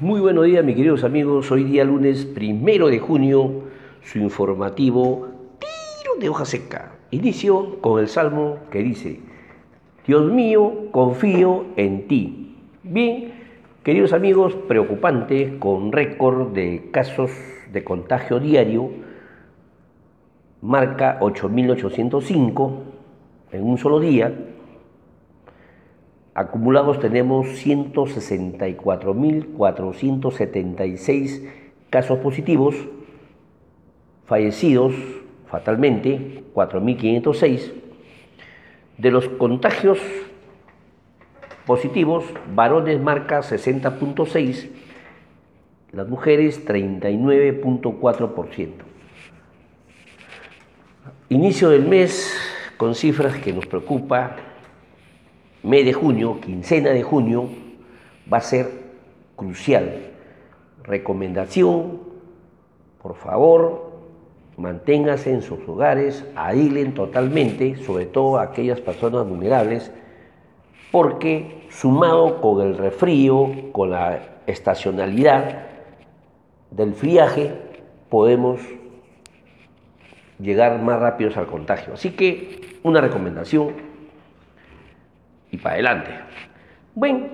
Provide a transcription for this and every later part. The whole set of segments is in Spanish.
Muy buenos días, mis queridos amigos. Hoy día lunes primero de junio, su informativo Tiro de hoja seca. Inicio con el salmo que dice: Dios mío, confío en ti. Bien, queridos amigos, preocupante con récord de casos de contagio diario, marca 8.805 en un solo día Acumulados tenemos 164.476 casos positivos, fallecidos fatalmente 4.506. De los contagios positivos, varones marca 60.6, las mujeres 39.4%. Inicio del mes con cifras que nos preocupa mes de junio, quincena de junio, va a ser crucial. Recomendación, por favor, manténgase en sus hogares, aílen totalmente, sobre todo a aquellas personas vulnerables, porque sumado con el refrío, con la estacionalidad del friaje, podemos llegar más rápidos al contagio. Así que una recomendación, y para adelante. Bueno,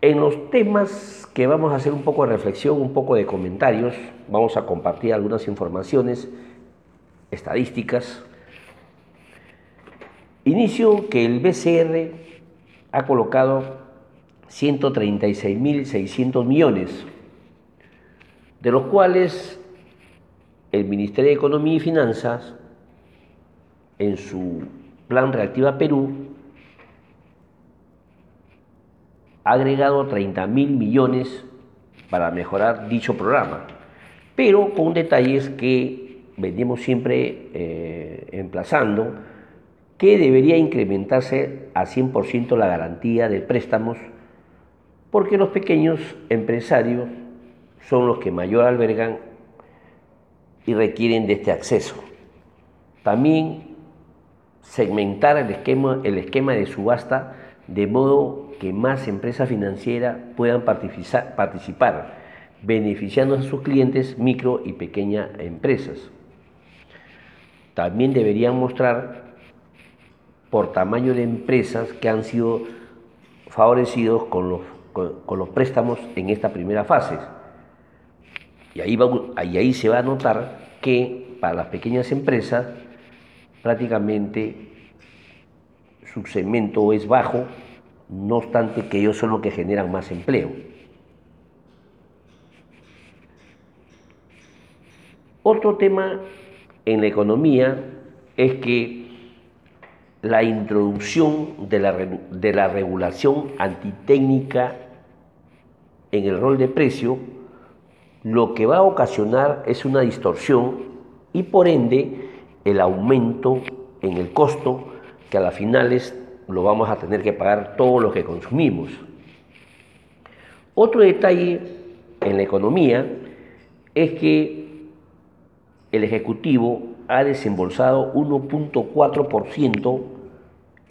en los temas que vamos a hacer un poco de reflexión, un poco de comentarios, vamos a compartir algunas informaciones, estadísticas. Inicio que el BCR ha colocado 136.600 millones, de los cuales el Ministerio de Economía y Finanzas, en su plan Reactiva Perú, ha agregado 30 mil millones para mejorar dicho programa, pero con detalles que venimos siempre eh, emplazando, que debería incrementarse a 100% la garantía de préstamos, porque los pequeños empresarios son los que mayor albergan y requieren de este acceso. También segmentar el esquema, el esquema de subasta de modo que más empresas financieras puedan participar, beneficiando a sus clientes micro y pequeñas empresas. También deberían mostrar por tamaño de empresas que han sido favorecidos con los, con, los préstamos en esta primera fase. Y ahí, y ahí se va a notar que para las pequeñas empresas prácticamente su segmento es bajo, no obstante que ellos son los que generan más empleo. Otro tema en la economía es que la introducción de la, de la regulación antitécnica en el rol de precio lo que va a ocasionar es una distorsión y por ende el aumento en el costo que a las finales lo vamos a tener que pagar todos los que consumimos. Otro detalle en la economía es que el Ejecutivo ha desembolsado 1.4%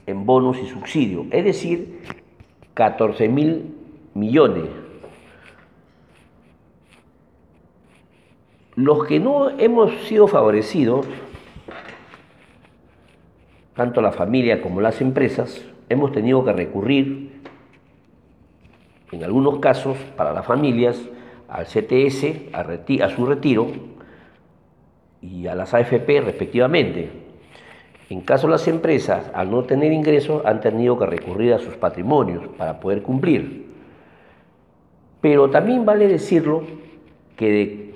en bonos y subsidios, es decir, 14 mil millones. Los que no hemos sido favorecidos tanto la familia como las empresas, hemos tenido que recurrir, en algunos casos, para las familias, al CTS, a, su retiro y a las AFP respectivamente. En caso de las empresas, al no tener ingresos, han tenido que recurrir a sus patrimonios para poder cumplir. Pero también vale decirlo que de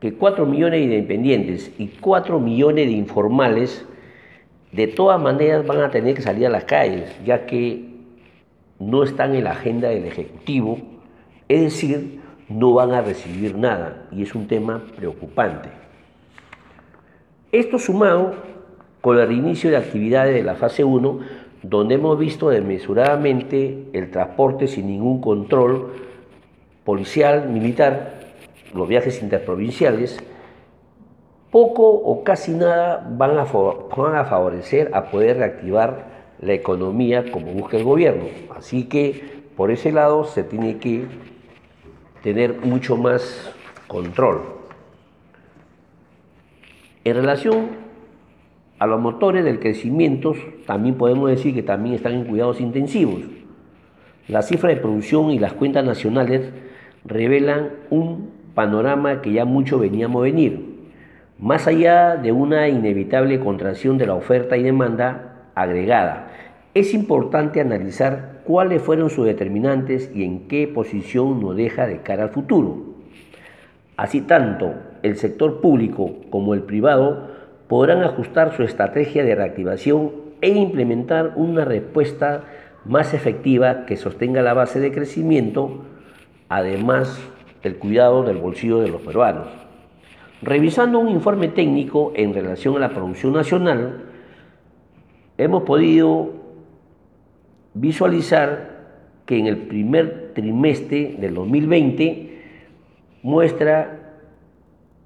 que 4 millones de independientes y 4 millones de informales de todas maneras van a tener que salir a las calles, ya que no están en la agenda del Ejecutivo, es decir, no van a recibir nada y es un tema preocupante. Esto sumado con el reinicio de actividades de la fase 1, donde hemos visto desmesuradamente el transporte sin ningún control policial, militar, los viajes interprovinciales, poco o casi nada van a, favorecer a poder reactivar la economía como busca el gobierno. Así que por ese lado se tiene que tener mucho más control. En relación a los motores del crecimiento, también podemos decir que también están en cuidados intensivos. La cifra de producción y las cuentas nacionales revelan un panorama que ya mucho veníamos a venir. Más allá de una inevitable contracción de la oferta y demanda agregada, es importante analizar cuáles fueron sus determinantes y en qué posición nos deja de cara al futuro. Así tanto el sector público como el privado podrán ajustar su estrategia de reactivación e implementar una respuesta más efectiva que sostenga la base de crecimiento, además del cuidado del bolsillo de los peruanos. Revisando un informe técnico en relación a la producción nacional, hemos podido visualizar que en el primer trimestre del 2020 muestra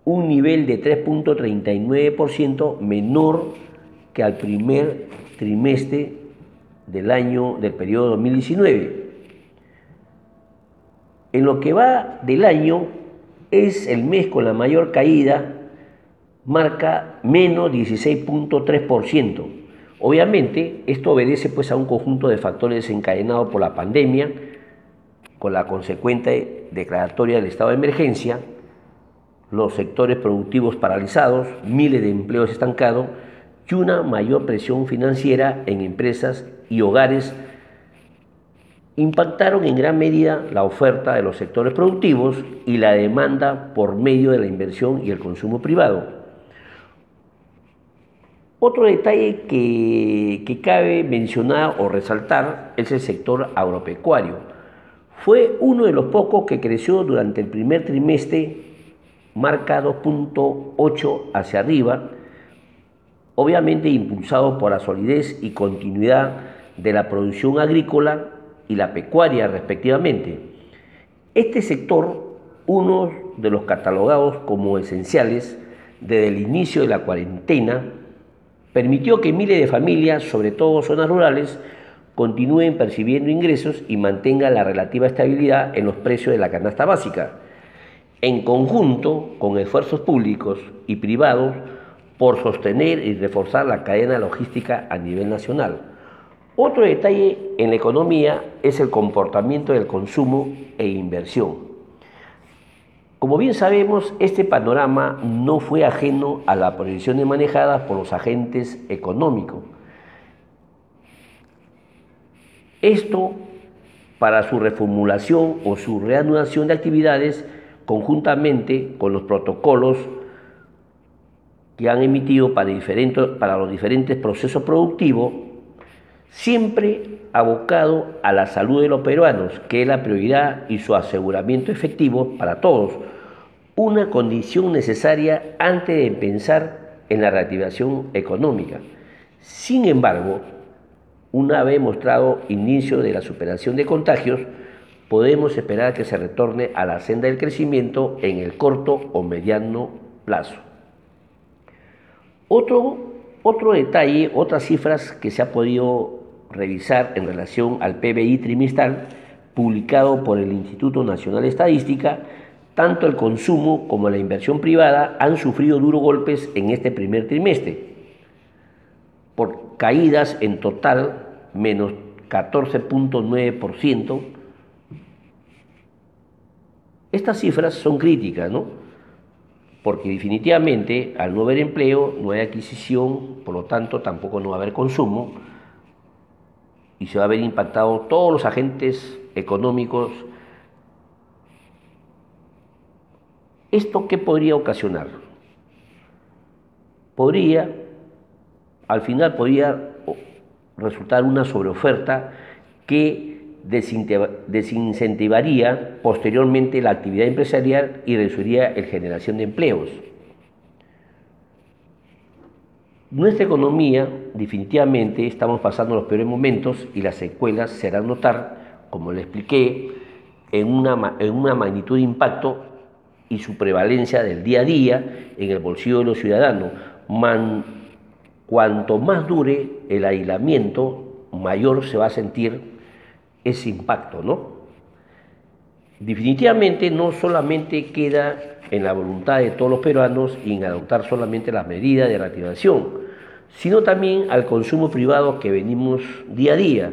un nivel de 3.39% menor que al primer trimestre del año del periodo 2019. En lo que va del año es el mes con la mayor caída, marca menos 16.3%. Obviamente esto obedece pues a un conjunto de factores desencadenados por la pandemia, con la consecuente declaratoria del estado de emergencia, los sectores productivos paralizados, miles de empleos estancados y una mayor presión financiera en empresas y hogares impactaron en gran medida la oferta de los sectores productivos y la demanda por medio de la inversión y el consumo privado. Otro detalle que, cabe mencionar o resaltar es el sector agropecuario. Fue uno de los pocos que creció durante el primer trimestre marca 2.8 hacia arriba, obviamente impulsado por la solidez y continuidad de la producción agrícola y la pecuaria respectivamente. Este sector, uno de los catalogados como esenciales desde el inicio de la cuarentena, permitió que miles de familias, sobre todo zonas rurales, continúen percibiendo ingresos y mantengan la relativa estabilidad en los precios de la canasta básica en conjunto con esfuerzos públicos y privados por sostener y reforzar la cadena logística a nivel nacional. Otro detalle en la economía es el comportamiento del consumo e inversión. Como bien sabemos, este panorama no fue ajeno a las proyecciones manejadas por los agentes económicos. Esto para su reformulación o su reanudación de actividades conjuntamente con los protocolos que han emitido para, para los diferentes procesos productivos, siempre abocado a la salud de los peruanos, que es la prioridad y su aseguramiento efectivo para todos, una condición necesaria antes de pensar en la reactivación económica. Sin embargo, una vez mostrado inicio de la superación de contagios, podemos esperar que se retorne a la senda del crecimiento en el corto o mediano plazo. Otro, otro detalle, otras cifras que se ha podido revisar en relación al PBI trimestral publicado por el Instituto Nacional de Estadística, tanto el consumo como la inversión privada han sufrido duros golpes en este primer trimestre, por caídas en total menos 14.9%, estas cifras son críticas, ¿no? Porque definitivamente al no haber empleo no hay adquisición, por lo tanto tampoco no va a haber consumo y se va a ver impactado todos los agentes económicos. ¿Esto qué podría ocasionar? Podría, al final podría resultar una sobreoferta que desincentivaría posteriormente la actividad empresarial y reduciría la generación de empleos. Nuestra economía, definitivamente, estamos pasando los peores momentos y las secuelas se harán notar, como le expliqué, en una, en una magnitud de impacto y su prevalencia del día a día en el bolsillo de los ciudadanos. cuanto más dure el aislamiento, mayor se va a sentir ese impacto, ¿no? Definitivamente no solamente queda en la voluntad de todos los peruanos y en adoptar solamente las medidas de reactivación, sino también al consumo privado que venimos día a día.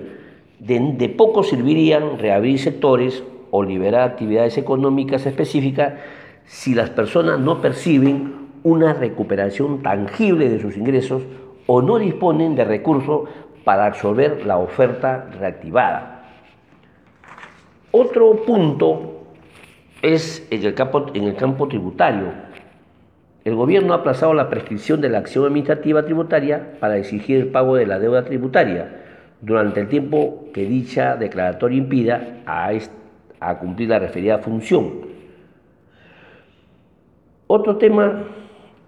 De, poco servirían reabrir sectores o liberar actividades económicas específicas si las personas no perciben una recuperación tangible de sus ingresos o no disponen de recursos para absorber la oferta reactivada. Otro punto es en el campo, en el campo tributario. El gobierno ha aplazado la prescripción de la acción administrativa tributaria para exigir el pago de la deuda tributaria durante el tiempo que dicha declaratoria impida a, cumplir la referida función. Otro tema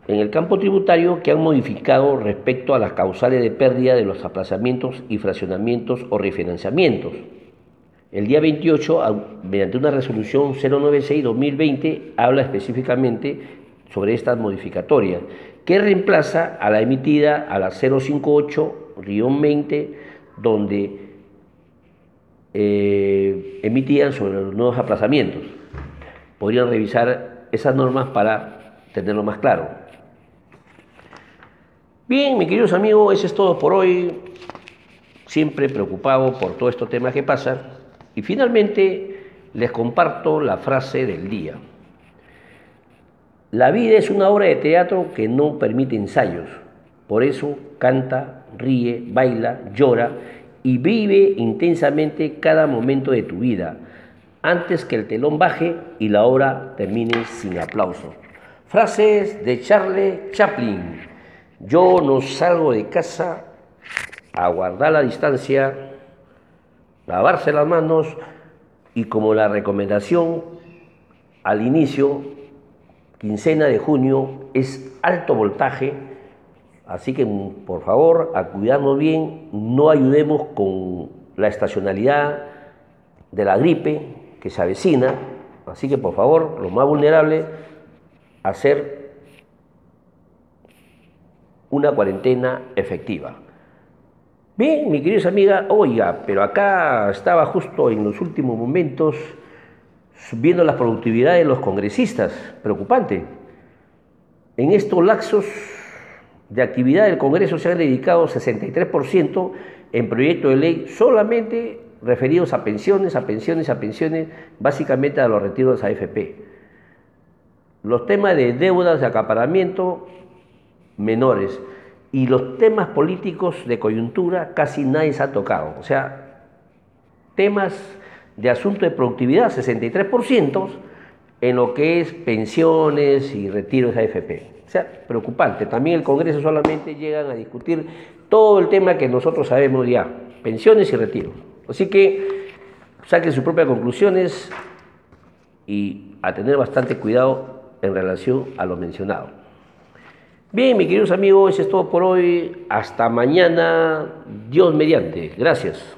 en el campo tributario que han modificado respecto a las causales de pérdida de los aplazamientos y fraccionamientos o refinanciamientos. El día 28, mediante una resolución 096-2020, habla específicamente sobre estas modificatorias, que reemplaza a la emitida a la 058-20, donde eh, emitían sobre los nuevos aplazamientos. Podrían revisar esas normas para tenerlo más claro. Bien, mis queridos amigos, eso es todo por hoy. Siempre preocupado por todos estos temas que pasan. Y finalmente les comparto la frase del día. La vida es una obra de teatro que no permite ensayos. Por eso canta, ríe, baila, llora y vive intensamente cada momento de tu vida, antes que el telón baje y la obra termine sin aplausos. Frases de Charlie Chaplin. Yo no salgo de casa a guardar la distancia lavarse las manos y como la recomendación al inicio, quincena de junio, es alto voltaje, así que por favor a cuidarnos bien, no ayudemos con la estacionalidad de la gripe que se avecina, así que por favor, lo más vulnerable, hacer una cuarentena efectiva. Bien, mi querida amiga, oiga, pero acá estaba justo en los últimos momentos viendo la productividad de los congresistas, preocupante. En estos laxos de actividad del Congreso se han dedicado 63% en proyectos de ley solamente referidos a pensiones, a pensiones, a pensiones, básicamente a los retiros AFP. Los temas de deudas de acaparamiento menores y los temas políticos de coyuntura casi nadie se ha tocado. O sea, temas de asunto de productividad, 63%, en lo que es pensiones y retiros AFP. O sea, preocupante. También el Congreso solamente llegan a discutir todo el tema que nosotros sabemos ya, pensiones y retiros. Así que saquen sus propias conclusiones y a tener bastante cuidado en relación a lo mencionado. Bien, mis queridos amigos, eso es todo por hoy. Hasta mañana. Dios mediante. Gracias.